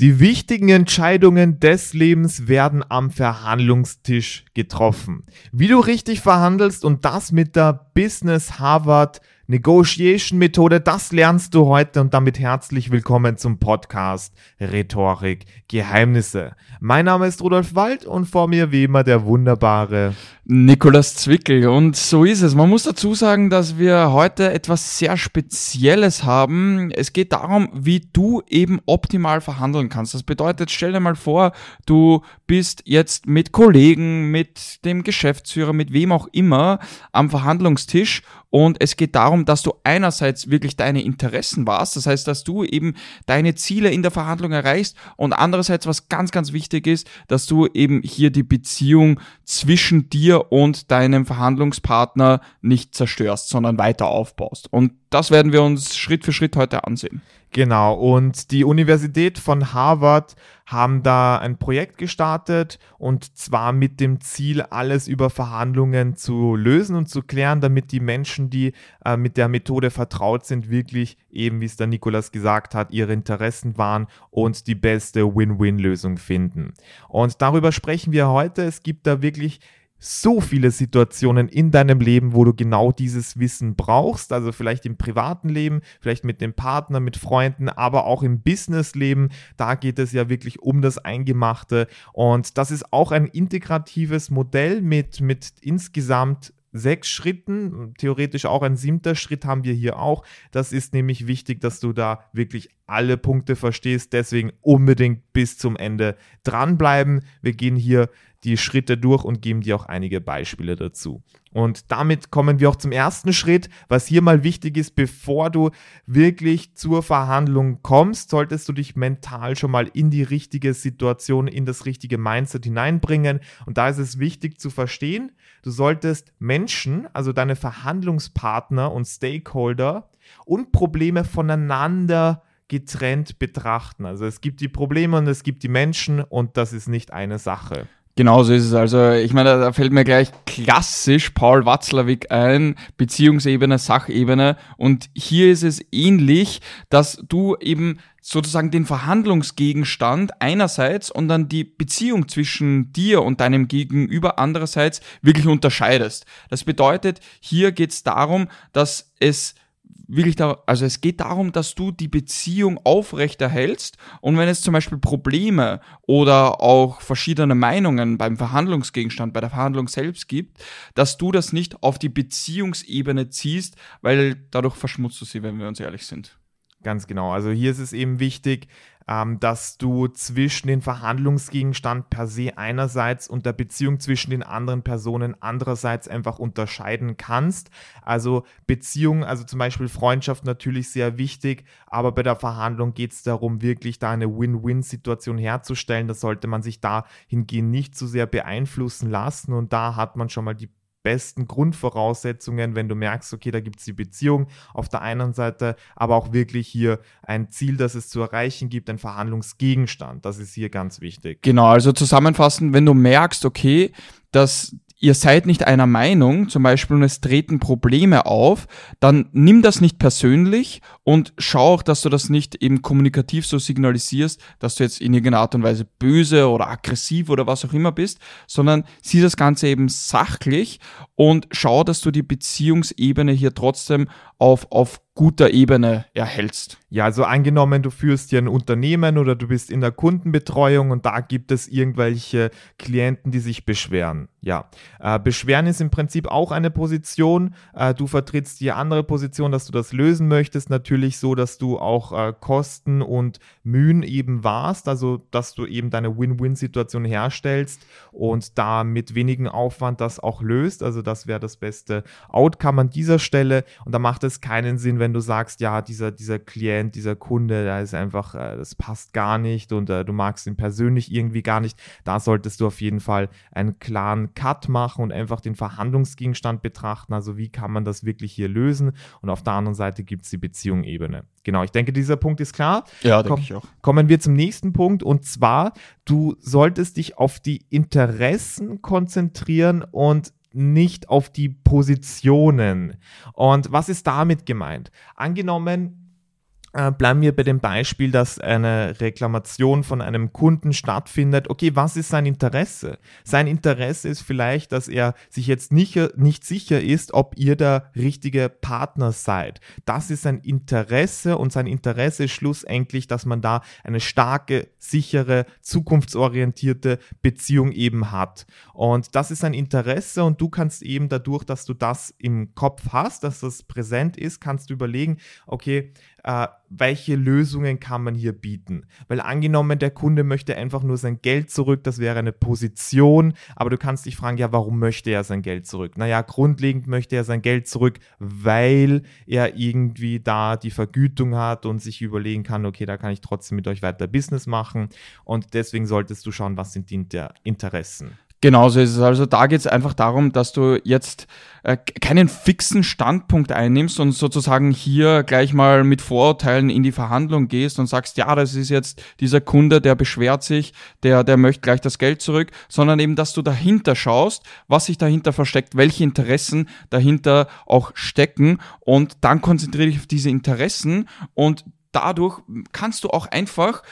Die wichtigen Entscheidungen des Lebens werden am Verhandlungstisch getroffen. Wie du richtig verhandelst und das mit der Business Harvard Negotiation Methode, das lernst du heute und damit herzlich willkommen zum Podcast Rhetorik Geheimnisse. Mein Name ist Rudolf Wald und vor mir wie immer der wunderbare Nikolas Zwickel. Und so ist es. Man muss dazu sagen, dass wir heute etwas sehr Spezielles haben. Es geht darum, wie du eben optimal verhandeln kannst. Das bedeutet, stell dir mal vor, du bist jetzt mit Kollegen, mit dem Geschäftsführer, mit wem auch immer am Verhandlungstisch und es geht darum, dass du einerseits wirklich deine Interessen warst, das heißt, dass du eben deine Ziele in der Verhandlung erreichst und andererseits, was ganz, ganz wichtig ist, dass du eben hier die Beziehung zwischen dir und deinem Verhandlungspartner nicht zerstörst, sondern weiter aufbaust. Und das werden wir uns Schritt für Schritt heute ansehen. Genau, und die Universität von Harvard haben da ein Projekt gestartet und zwar mit dem Ziel, alles über Verhandlungen zu lösen und zu klären, damit die Menschen, die äh, mit der Methode vertraut sind, wirklich eben, wie es der Nikolas gesagt hat, ihre Interessen wahren und die beste Win-Win-Lösung finden. Und darüber sprechen wir heute. Es gibt da wirklich so viele Situationen in deinem Leben, wo du genau dieses Wissen brauchst. Also vielleicht im privaten Leben, vielleicht mit dem Partner, mit Freunden, aber auch im Businessleben. Da geht es ja wirklich um das Eingemachte. Und das ist auch ein integratives Modell mit, mit insgesamt sechs Schritten, theoretisch auch ein siebter Schritt haben wir hier auch. Das ist nämlich wichtig, dass du da wirklich alle Punkte verstehst. Deswegen unbedingt bis zum Ende dranbleiben. Wir gehen hier die Schritte durch und geben dir auch einige Beispiele dazu. Und damit kommen wir auch zum ersten Schritt. Was hier mal wichtig ist, bevor du wirklich zur Verhandlung kommst, solltest du dich mental schon mal in die richtige Situation, in das richtige Mindset hineinbringen. Und da ist es wichtig zu verstehen, du solltest Menschen, also deine Verhandlungspartner und Stakeholder und Probleme voneinander getrennt betrachten. Also es gibt die Probleme und es gibt die Menschen und das ist nicht eine Sache. Genauso ist es. Also, ich meine, da fällt mir gleich klassisch Paul Watzlawick ein, Beziehungsebene, Sachebene. Und hier ist es ähnlich, dass du eben sozusagen den Verhandlungsgegenstand einerseits und dann die Beziehung zwischen dir und deinem Gegenüber andererseits wirklich unterscheidest. Das bedeutet, hier geht es darum, dass es wirklich da, also es geht darum, dass du die Beziehung aufrechterhältst und wenn es zum Beispiel Probleme oder auch verschiedene Meinungen beim Verhandlungsgegenstand, bei der Verhandlung selbst gibt, dass du das nicht auf die Beziehungsebene ziehst, weil dadurch verschmutzt du sie, wenn wir uns ehrlich sind. Ganz genau. Also hier ist es eben wichtig, ähm, dass du zwischen den Verhandlungsgegenstand per se einerseits und der Beziehung zwischen den anderen Personen andererseits einfach unterscheiden kannst. Also Beziehung, also zum Beispiel Freundschaft natürlich sehr wichtig, aber bei der Verhandlung geht es darum, wirklich da eine Win-Win-Situation herzustellen. Da sollte man sich dahingehend nicht zu sehr beeinflussen lassen und da hat man schon mal die besten Grundvoraussetzungen, wenn du merkst, okay, da gibt es die Beziehung auf der einen Seite, aber auch wirklich hier ein Ziel, das es zu erreichen gibt, ein Verhandlungsgegenstand. Das ist hier ganz wichtig. Genau, also zusammenfassend, wenn du merkst, okay, dass ihr seid nicht einer Meinung, zum Beispiel und es treten Probleme auf, dann nimm das nicht persönlich und schau auch, dass du das nicht eben kommunikativ so signalisierst, dass du jetzt in irgendeiner Art und Weise böse oder aggressiv oder was auch immer bist, sondern sieh das Ganze eben sachlich und schau, dass du die Beziehungsebene hier trotzdem auf, auf guter Ebene erhältst. Ja, also angenommen, du führst hier ein Unternehmen oder du bist in der Kundenbetreuung und da gibt es irgendwelche Klienten, die sich beschweren. Ja, äh, Beschweren ist im Prinzip auch eine Position. Äh, du vertrittst die andere Position, dass du das lösen möchtest. Natürlich so, dass du auch äh, Kosten und Mühen eben warst, also dass du eben deine Win-Win-Situation herstellst und da mit wenigen Aufwand das auch löst. Also das wäre das beste Outcome an dieser Stelle. Und da macht es keinen Sinn, wenn du sagst, ja, dieser, dieser Klient, dieser Kunde, da ist einfach, äh, das passt gar nicht und äh, du magst ihn persönlich irgendwie gar nicht. Da solltest du auf jeden Fall einen klaren Cut machen und einfach den Verhandlungsgegenstand betrachten. Also wie kann man das wirklich hier lösen? Und auf der anderen Seite gibt es die Beziehung-Ebene. Genau, ich denke, dieser Punkt ist klar. Ja, denke ich auch. Kommen wir zum nächsten Punkt und zwar, du solltest dich auf die Interessen konzentrieren und nicht auf die Positionen. Und was ist damit gemeint? Angenommen, äh, bleiben wir bei dem Beispiel, dass eine Reklamation von einem Kunden stattfindet. Okay, was ist sein Interesse? Sein Interesse ist vielleicht, dass er sich jetzt nicht, nicht sicher ist, ob ihr der richtige Partner seid. Das ist sein Interesse und sein Interesse ist schlussendlich, dass man da eine starke, sichere, zukunftsorientierte Beziehung eben hat. Und das ist sein Interesse und du kannst eben dadurch, dass du das im Kopf hast, dass das präsent ist, kannst du überlegen, okay, äh, welche Lösungen kann man hier bieten? Weil angenommen, der Kunde möchte einfach nur sein Geld zurück, das wäre eine Position, aber du kannst dich fragen, ja, warum möchte er sein Geld zurück? Naja, grundlegend möchte er sein Geld zurück, weil er irgendwie da die Vergütung hat und sich überlegen kann, okay, da kann ich trotzdem mit euch weiter Business machen und deswegen solltest du schauen, was sind die Interessen. Genauso ist es. Also da geht es einfach darum, dass du jetzt äh, keinen fixen Standpunkt einnimmst und sozusagen hier gleich mal mit Vorurteilen in die Verhandlung gehst und sagst, ja, das ist jetzt dieser Kunde, der beschwert sich, der, der möchte gleich das Geld zurück, sondern eben, dass du dahinter schaust, was sich dahinter versteckt, welche Interessen dahinter auch stecken und dann konzentriere dich auf diese Interessen und dadurch kannst du auch einfach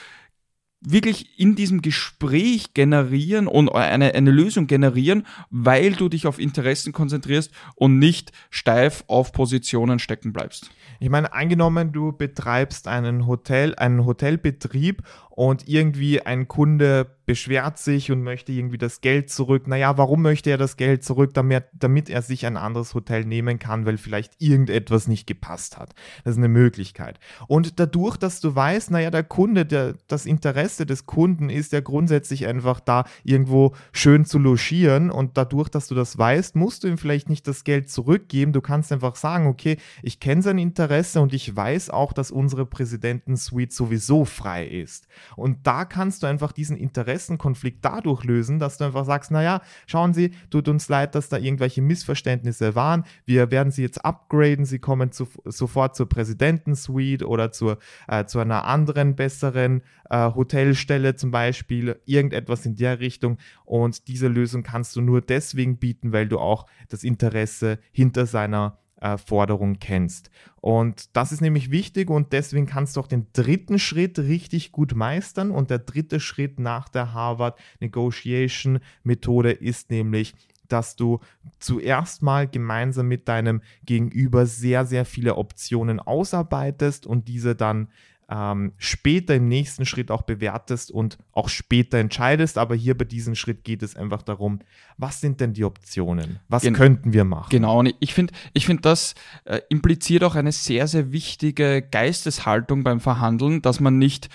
wirklich in diesem Gespräch generieren und eine, eine Lösung generieren, weil du dich auf Interessen konzentrierst und nicht steif auf Positionen stecken bleibst. Ich meine, angenommen, du betreibst einen Hotel, einen Hotelbetrieb und irgendwie ein Kunde beschwert sich und möchte irgendwie das Geld zurück. Naja, warum möchte er das Geld zurück? Damit, damit er sich ein anderes Hotel nehmen kann, weil vielleicht irgendetwas nicht gepasst hat. Das ist eine Möglichkeit. Und dadurch, dass du weißt, naja, der Kunde, der, das Interesse des Kunden ist ja grundsätzlich einfach da, irgendwo schön zu logieren. Und dadurch, dass du das weißt, musst du ihm vielleicht nicht das Geld zurückgeben. Du kannst einfach sagen, okay, ich kenne sein Interesse und ich weiß auch, dass unsere Präsidentensuite sowieso frei ist. Und da kannst du einfach diesen Interessenkonflikt dadurch lösen, dass du einfach sagst, naja, schauen Sie, tut uns leid, dass da irgendwelche Missverständnisse waren. Wir werden Sie jetzt upgraden. Sie kommen zu, sofort zur Präsidentensuite oder zur, äh, zu einer anderen, besseren äh, Hotelstelle zum Beispiel. Irgendetwas in der Richtung. Und diese Lösung kannst du nur deswegen bieten, weil du auch das Interesse hinter seiner Forderung kennst. Und das ist nämlich wichtig und deswegen kannst du auch den dritten Schritt richtig gut meistern. Und der dritte Schritt nach der Harvard Negotiation Methode ist nämlich, dass du zuerst mal gemeinsam mit deinem Gegenüber sehr, sehr viele Optionen ausarbeitest und diese dann ähm, später im nächsten Schritt auch bewertest und auch später entscheidest. Aber hier bei diesem Schritt geht es einfach darum, was sind denn die Optionen? Was Gen könnten wir machen? Genau, und ich finde, ich finde, das äh, impliziert auch eine sehr, sehr wichtige Geisteshaltung beim Verhandeln, dass man nicht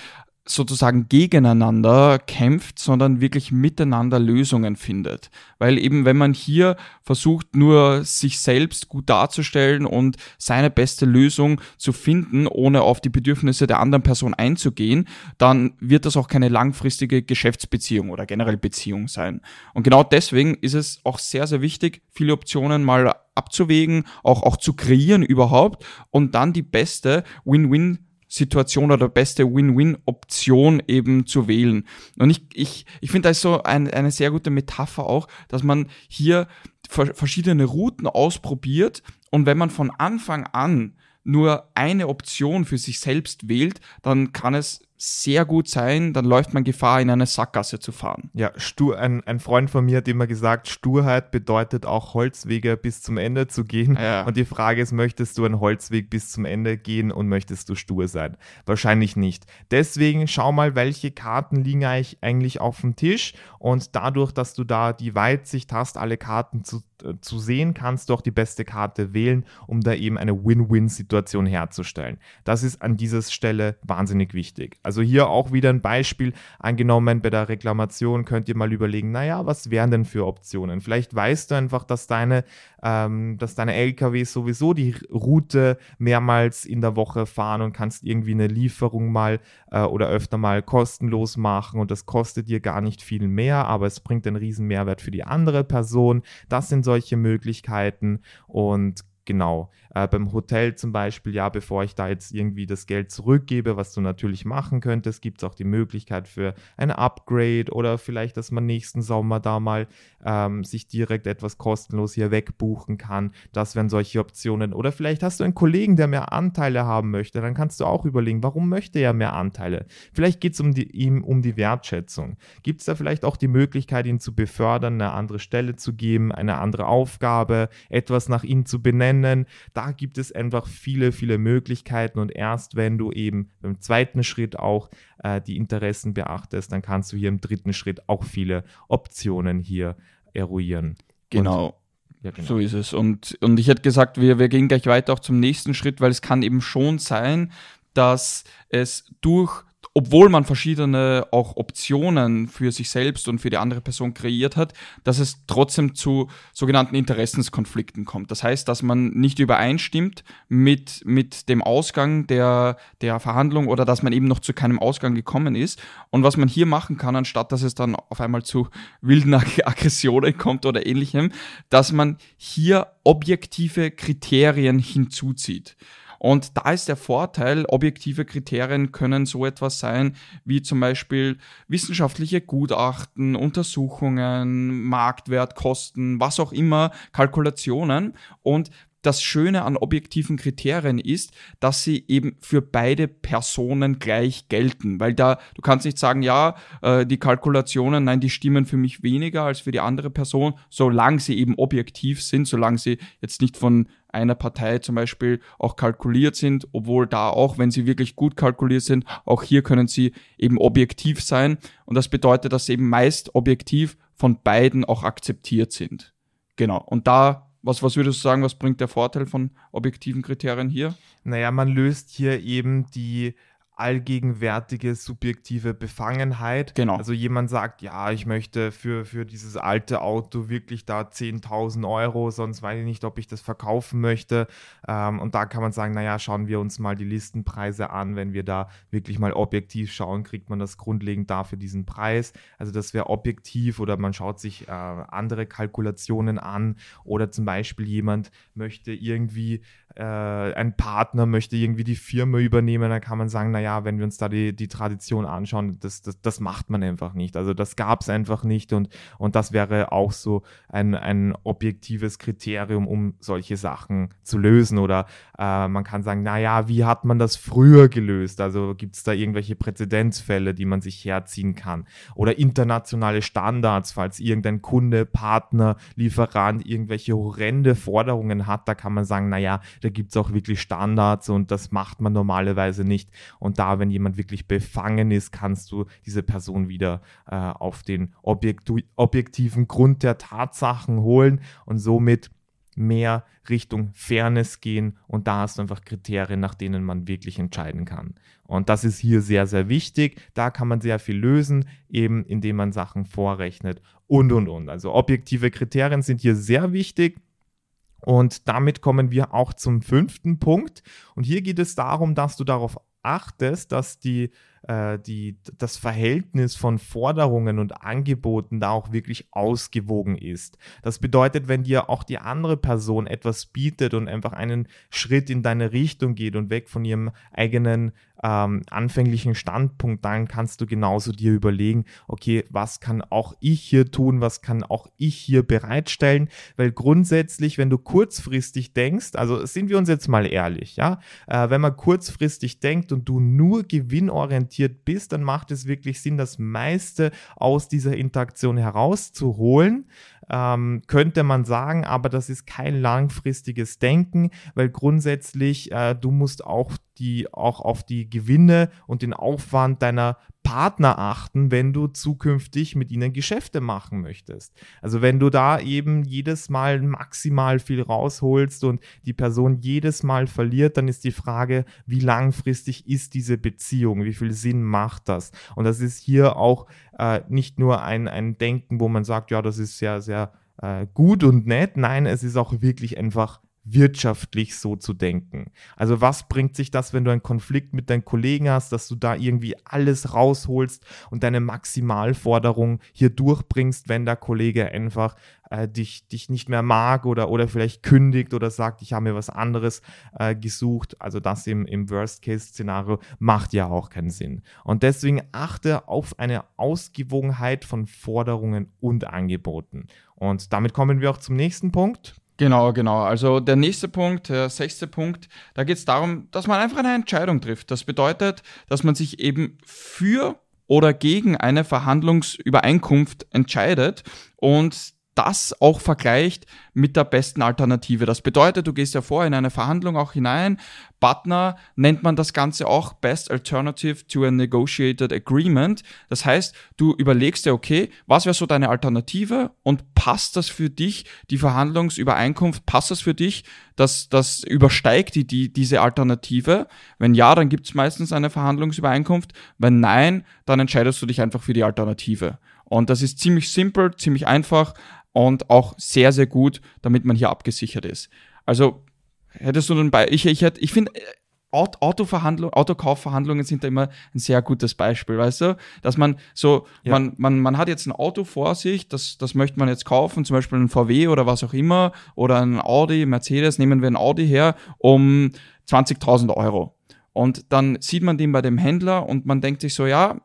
sozusagen gegeneinander kämpft, sondern wirklich miteinander Lösungen findet. Weil eben, wenn man hier versucht, nur sich selbst gut darzustellen und seine beste Lösung zu finden, ohne auf die Bedürfnisse der anderen Person einzugehen, dann wird das auch keine langfristige Geschäftsbeziehung oder generell Beziehung sein. Und genau deswegen ist es auch sehr, sehr wichtig, viele Optionen mal abzuwägen, auch, auch zu kreieren überhaupt und dann die beste Win-Win Situation oder beste Win-Win-Option eben zu wählen. Und ich, ich, ich finde, da ist so ein, eine sehr gute Metapher auch, dass man hier verschiedene Routen ausprobiert und wenn man von Anfang an nur eine Option für sich selbst wählt, dann kann es sehr gut sein, dann läuft man Gefahr, in eine Sackgasse zu fahren. Ja, stur, ein, ein Freund von mir hat immer gesagt, Sturheit bedeutet auch Holzwege bis zum Ende zu gehen. Ja. Und die Frage ist, möchtest du einen Holzweg bis zum Ende gehen und möchtest du stur sein? Wahrscheinlich nicht. Deswegen schau mal, welche Karten liegen eigentlich auf dem Tisch und dadurch, dass du da die Weitsicht hast, alle Karten zu, zu sehen, kannst du auch die beste Karte wählen, um da eben eine Win-Win-Situation herzustellen. Das ist an dieser Stelle wahnsinnig wichtig. Also hier auch wieder ein Beispiel angenommen bei der Reklamation könnt ihr mal überlegen, naja, was wären denn für Optionen? Vielleicht weißt du einfach, dass deine, ähm, dass deine LKW sowieso die Route mehrmals in der Woche fahren und kannst irgendwie eine Lieferung mal äh, oder öfter mal kostenlos machen und das kostet dir gar nicht viel mehr, aber es bringt einen riesen Mehrwert für die andere Person. Das sind solche Möglichkeiten und genau. Äh, beim Hotel zum Beispiel, ja, bevor ich da jetzt irgendwie das Geld zurückgebe, was du natürlich machen könntest, gibt es auch die Möglichkeit für ein Upgrade oder vielleicht, dass man nächsten Sommer da mal ähm, sich direkt etwas kostenlos hier wegbuchen kann. Das wären solche Optionen. Oder vielleicht hast du einen Kollegen, der mehr Anteile haben möchte. Dann kannst du auch überlegen, warum möchte er mehr Anteile? Vielleicht geht es um ihm um die Wertschätzung. Gibt es da vielleicht auch die Möglichkeit, ihn zu befördern, eine andere Stelle zu geben, eine andere Aufgabe, etwas nach ihm zu benennen? Da gibt es einfach viele, viele Möglichkeiten. Und erst wenn du eben beim zweiten Schritt auch äh, die Interessen beachtest, dann kannst du hier im dritten Schritt auch viele Optionen hier eruieren. Genau. Und, ja, genau. So ist es. Und, und ich hätte gesagt, wir, wir gehen gleich weiter auch zum nächsten Schritt, weil es kann eben schon sein, dass es durch obwohl man verschiedene auch Optionen für sich selbst und für die andere Person kreiert hat, dass es trotzdem zu sogenannten Interessenskonflikten kommt. Das heißt, dass man nicht übereinstimmt mit, mit dem Ausgang der, der Verhandlung oder dass man eben noch zu keinem Ausgang gekommen ist. Und was man hier machen kann, anstatt dass es dann auf einmal zu wilden Aggressionen kommt oder ähnlichem, dass man hier objektive Kriterien hinzuzieht. Und da ist der Vorteil, objektive Kriterien können so etwas sein wie zum Beispiel wissenschaftliche Gutachten, Untersuchungen, Marktwert, Kosten, was auch immer, Kalkulationen. Und das Schöne an objektiven Kriterien ist, dass sie eben für beide Personen gleich gelten. Weil da, du kannst nicht sagen, ja, äh, die Kalkulationen, nein, die stimmen für mich weniger als für die andere Person, solange sie eben objektiv sind, solange sie jetzt nicht von einer Partei zum Beispiel auch kalkuliert sind, obwohl da auch, wenn sie wirklich gut kalkuliert sind, auch hier können sie eben objektiv sein. Und das bedeutet, dass sie eben meist objektiv von beiden auch akzeptiert sind. Genau. Und da was, was würdest du sagen, was bringt der Vorteil von objektiven Kriterien hier? Naja, man löst hier eben die allgegenwärtige subjektive Befangenheit. Genau. Also jemand sagt, ja, ich möchte für, für dieses alte Auto wirklich da 10.000 Euro, sonst weiß ich nicht, ob ich das verkaufen möchte. Ähm, und da kann man sagen, naja, schauen wir uns mal die Listenpreise an. Wenn wir da wirklich mal objektiv schauen, kriegt man das grundlegend dafür diesen Preis. Also das wäre objektiv oder man schaut sich äh, andere Kalkulationen an oder zum Beispiel jemand möchte irgendwie äh, ein Partner möchte irgendwie die Firma übernehmen, dann kann man sagen, naja, wenn wir uns da die, die Tradition anschauen, das, das, das macht man einfach nicht. Also das gab es einfach nicht und, und das wäre auch so ein, ein objektives Kriterium, um solche Sachen zu lösen. Oder äh, man kann sagen, naja, wie hat man das früher gelöst? Also gibt es da irgendwelche Präzedenzfälle, die man sich herziehen kann? Oder internationale Standards, falls irgendein Kunde, Partner, Lieferant irgendwelche horrende Forderungen hat, da kann man sagen, naja, da gibt es auch wirklich Standards und das macht man normalerweise nicht. Und da, wenn jemand wirklich befangen ist, kannst du diese Person wieder äh, auf den objektu objektiven Grund der Tatsachen holen und somit mehr Richtung Fairness gehen und da hast du einfach Kriterien, nach denen man wirklich entscheiden kann. Und das ist hier sehr, sehr wichtig. Da kann man sehr viel lösen, eben indem man Sachen vorrechnet und, und, und. Also objektive Kriterien sind hier sehr wichtig. Und damit kommen wir auch zum fünften Punkt. Und hier geht es darum, dass du darauf achtest, dass die äh, die, das Verhältnis von Forderungen und Angeboten da auch wirklich ausgewogen ist. Das bedeutet, wenn dir auch die andere Person etwas bietet und einfach einen Schritt in deine Richtung geht und weg von ihrem eigenen ähm, anfänglichen Standpunkt, dann kannst du genauso dir überlegen, okay, was kann auch ich hier tun, was kann auch ich hier bereitstellen, weil grundsätzlich, wenn du kurzfristig denkst, also sind wir uns jetzt mal ehrlich, ja, äh, wenn man kurzfristig denkt und du nur gewinnorientiert orientiert bist, dann macht es wirklich Sinn, das meiste aus dieser Interaktion herauszuholen, ähm, könnte man sagen, aber das ist kein langfristiges Denken, weil grundsätzlich äh, du musst auch die auch auf die Gewinne und den Aufwand deiner Partner achten, wenn du zukünftig mit ihnen Geschäfte machen möchtest. Also wenn du da eben jedes Mal maximal viel rausholst und die Person jedes Mal verliert, dann ist die Frage, wie langfristig ist diese Beziehung, wie viel Sinn macht das? Und das ist hier auch äh, nicht nur ein, ein Denken, wo man sagt, ja, das ist sehr, sehr äh, gut und nett. Nein, es ist auch wirklich einfach wirtschaftlich so zu denken. Also was bringt sich das, wenn du einen Konflikt mit deinen Kollegen hast, dass du da irgendwie alles rausholst und deine Maximalforderung hier durchbringst, wenn der Kollege einfach äh, dich, dich nicht mehr mag oder, oder vielleicht kündigt oder sagt, ich habe mir was anderes äh, gesucht. Also das im, im Worst-Case-Szenario macht ja auch keinen Sinn. Und deswegen achte auf eine Ausgewogenheit von Forderungen und Angeboten. Und damit kommen wir auch zum nächsten Punkt. Genau, genau. Also der nächste Punkt, der sechste Punkt, da geht es darum, dass man einfach eine Entscheidung trifft. Das bedeutet, dass man sich eben für oder gegen eine Verhandlungsübereinkunft entscheidet und das auch vergleicht mit der besten Alternative. Das bedeutet, du gehst ja vor in eine Verhandlung auch hinein. Butner nennt man das Ganze auch Best Alternative to a Negotiated Agreement. Das heißt, du überlegst dir, okay, was wäre so deine Alternative und passt das für dich, die Verhandlungsübereinkunft, passt das für dich, dass das übersteigt die, die, diese Alternative? Wenn ja, dann gibt es meistens eine Verhandlungsübereinkunft. Wenn nein, dann entscheidest du dich einfach für die Alternative. Und das ist ziemlich simpel, ziemlich einfach und auch sehr, sehr gut, damit man hier abgesichert ist. Also hättest du dann bei, ich, ich, ich finde, Autoverhandlung, Autokaufverhandlungen sind da immer ein sehr gutes Beispiel, weißt du? Dass man so, ja. man, man, man hat jetzt ein Auto vor sich, das, das möchte man jetzt kaufen, zum Beispiel ein VW oder was auch immer, oder ein Audi, Mercedes, nehmen wir ein Audi her, um 20.000 Euro. Und dann sieht man den bei dem Händler und man denkt sich so, ja,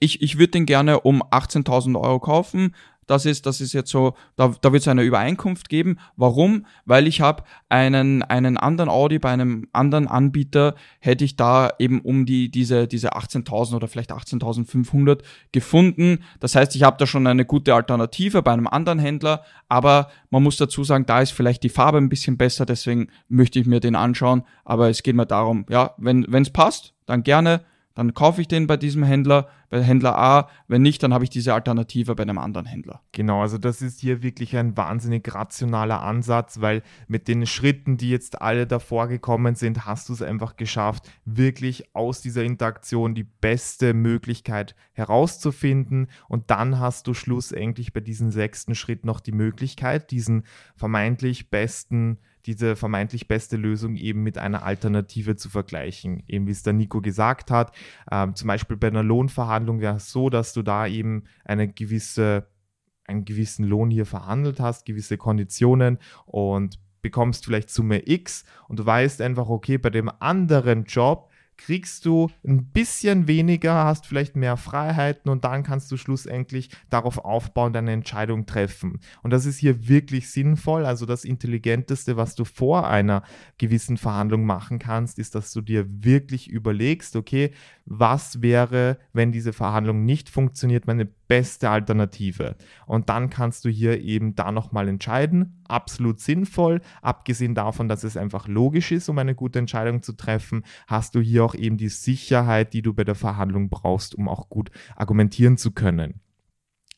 ich, ich würde den gerne um 18.000 Euro kaufen. Das ist, das ist jetzt so, da, da wird es eine Übereinkunft geben. Warum? Weil ich habe einen, einen anderen Audi bei einem anderen Anbieter, hätte ich da eben um die, diese, diese 18.000 oder vielleicht 18.500 gefunden. Das heißt, ich habe da schon eine gute Alternative bei einem anderen Händler, aber man muss dazu sagen, da ist vielleicht die Farbe ein bisschen besser, deswegen möchte ich mir den anschauen. Aber es geht mir darum, ja, wenn es passt, dann gerne dann kaufe ich den bei diesem Händler, bei Händler A. Wenn nicht, dann habe ich diese Alternative bei einem anderen Händler. Genau, also das ist hier wirklich ein wahnsinnig rationaler Ansatz, weil mit den Schritten, die jetzt alle davor gekommen sind, hast du es einfach geschafft, wirklich aus dieser Interaktion die beste Möglichkeit herauszufinden. Und dann hast du schlussendlich bei diesem sechsten Schritt noch die Möglichkeit, diesen vermeintlich besten diese vermeintlich beste Lösung eben mit einer Alternative zu vergleichen. Eben wie es der Nico gesagt hat, ähm, zum Beispiel bei einer Lohnverhandlung wäre es so, dass du da eben eine gewisse, einen gewissen Lohn hier verhandelt hast, gewisse Konditionen und bekommst vielleicht Summe X und du weißt einfach, okay, bei dem anderen Job kriegst du ein bisschen weniger, hast vielleicht mehr Freiheiten und dann kannst du schlussendlich darauf aufbauen, deine Entscheidung treffen. Und das ist hier wirklich sinnvoll. Also das Intelligenteste, was du vor einer gewissen Verhandlung machen kannst, ist, dass du dir wirklich überlegst, okay, was wäre, wenn diese Verhandlung nicht funktioniert, meine beste Alternative. Und dann kannst du hier eben da nochmal entscheiden. Absolut sinnvoll. Abgesehen davon, dass es einfach logisch ist, um eine gute Entscheidung zu treffen, hast du hier auch eben die Sicherheit, die du bei der Verhandlung brauchst, um auch gut argumentieren zu können.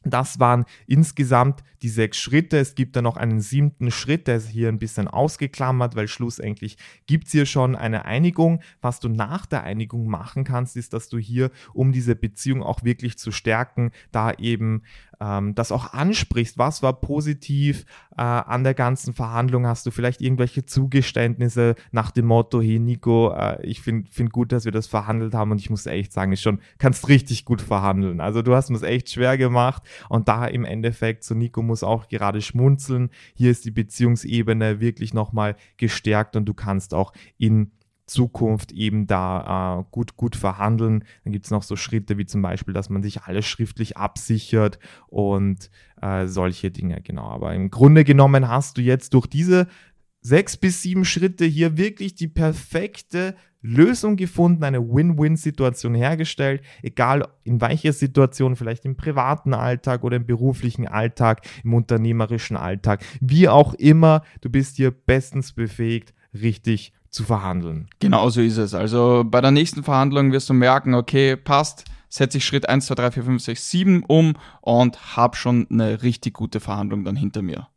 Das waren insgesamt die sechs Schritte. Es gibt da noch einen siebten Schritt, der ist hier ein bisschen ausgeklammert, weil schlussendlich gibt es hier schon eine Einigung. Was du nach der Einigung machen kannst, ist, dass du hier, um diese Beziehung auch wirklich zu stärken, da eben ähm, das auch ansprichst. Was war positiv äh, an der ganzen Verhandlung? Hast du vielleicht irgendwelche Zugeständnisse nach dem Motto, hey Nico, äh, ich finde find gut, dass wir das verhandelt haben und ich muss echt sagen, ist schon, kannst richtig gut verhandeln. Also du hast mir es echt schwer gemacht und da im Endeffekt, so Nico muss auch gerade schmunzeln. Hier ist die Beziehungsebene wirklich nochmal gestärkt und du kannst auch in Zukunft eben da äh, gut, gut verhandeln. Dann gibt es noch so Schritte wie zum Beispiel, dass man sich alles schriftlich absichert und äh, solche Dinge, genau. Aber im Grunde genommen hast du jetzt durch diese sechs bis sieben Schritte hier wirklich die perfekte Lösung gefunden, eine Win-Win-Situation hergestellt, egal in welcher Situation, vielleicht im privaten Alltag oder im beruflichen Alltag, im unternehmerischen Alltag, wie auch immer, du bist hier bestens befähigt, richtig zu verhandeln. Genau so ist es. Also bei der nächsten Verhandlung wirst du merken, okay, passt, setze ich Schritt 1, 2, 3, 4, 5, 6, 7 um und habe schon eine richtig gute Verhandlung dann hinter mir.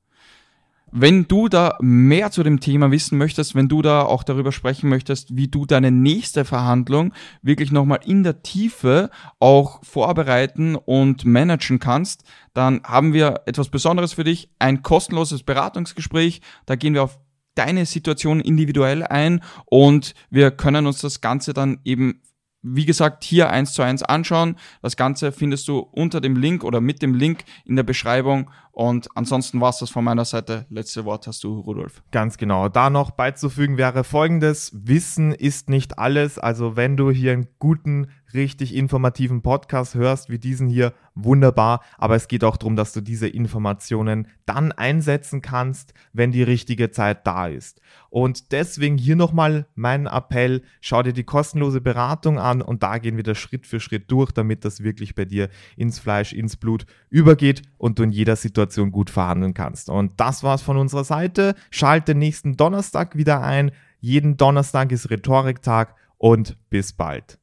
Wenn du da mehr zu dem Thema wissen möchtest, wenn du da auch darüber sprechen möchtest, wie du deine nächste Verhandlung wirklich nochmal in der Tiefe auch vorbereiten und managen kannst, dann haben wir etwas Besonderes für dich, ein kostenloses Beratungsgespräch. Da gehen wir auf deine Situation individuell ein und wir können uns das Ganze dann eben wie gesagt, hier eins zu eins anschauen. Das Ganze findest du unter dem Link oder mit dem Link in der Beschreibung. Und ansonsten war es das von meiner Seite. Letzte Wort hast du, Rudolf. Ganz genau. Da noch beizufügen wäre folgendes. Wissen ist nicht alles. Also wenn du hier einen guten, richtig informativen Podcast hörst, wie diesen hier, wunderbar. Aber es geht auch darum, dass du diese Informationen dann einsetzen kannst, wenn die richtige Zeit da ist. Und deswegen hier nochmal mein Appell. Schau dir die kostenlose Beratung an und da gehen wir das Schritt für Schritt durch, damit das wirklich bei dir ins Fleisch, ins Blut übergeht und du in jeder Situation gut verhandeln kannst. Und das war's von unserer Seite. Schalte nächsten Donnerstag wieder ein. Jeden Donnerstag ist Rhetoriktag und bis bald.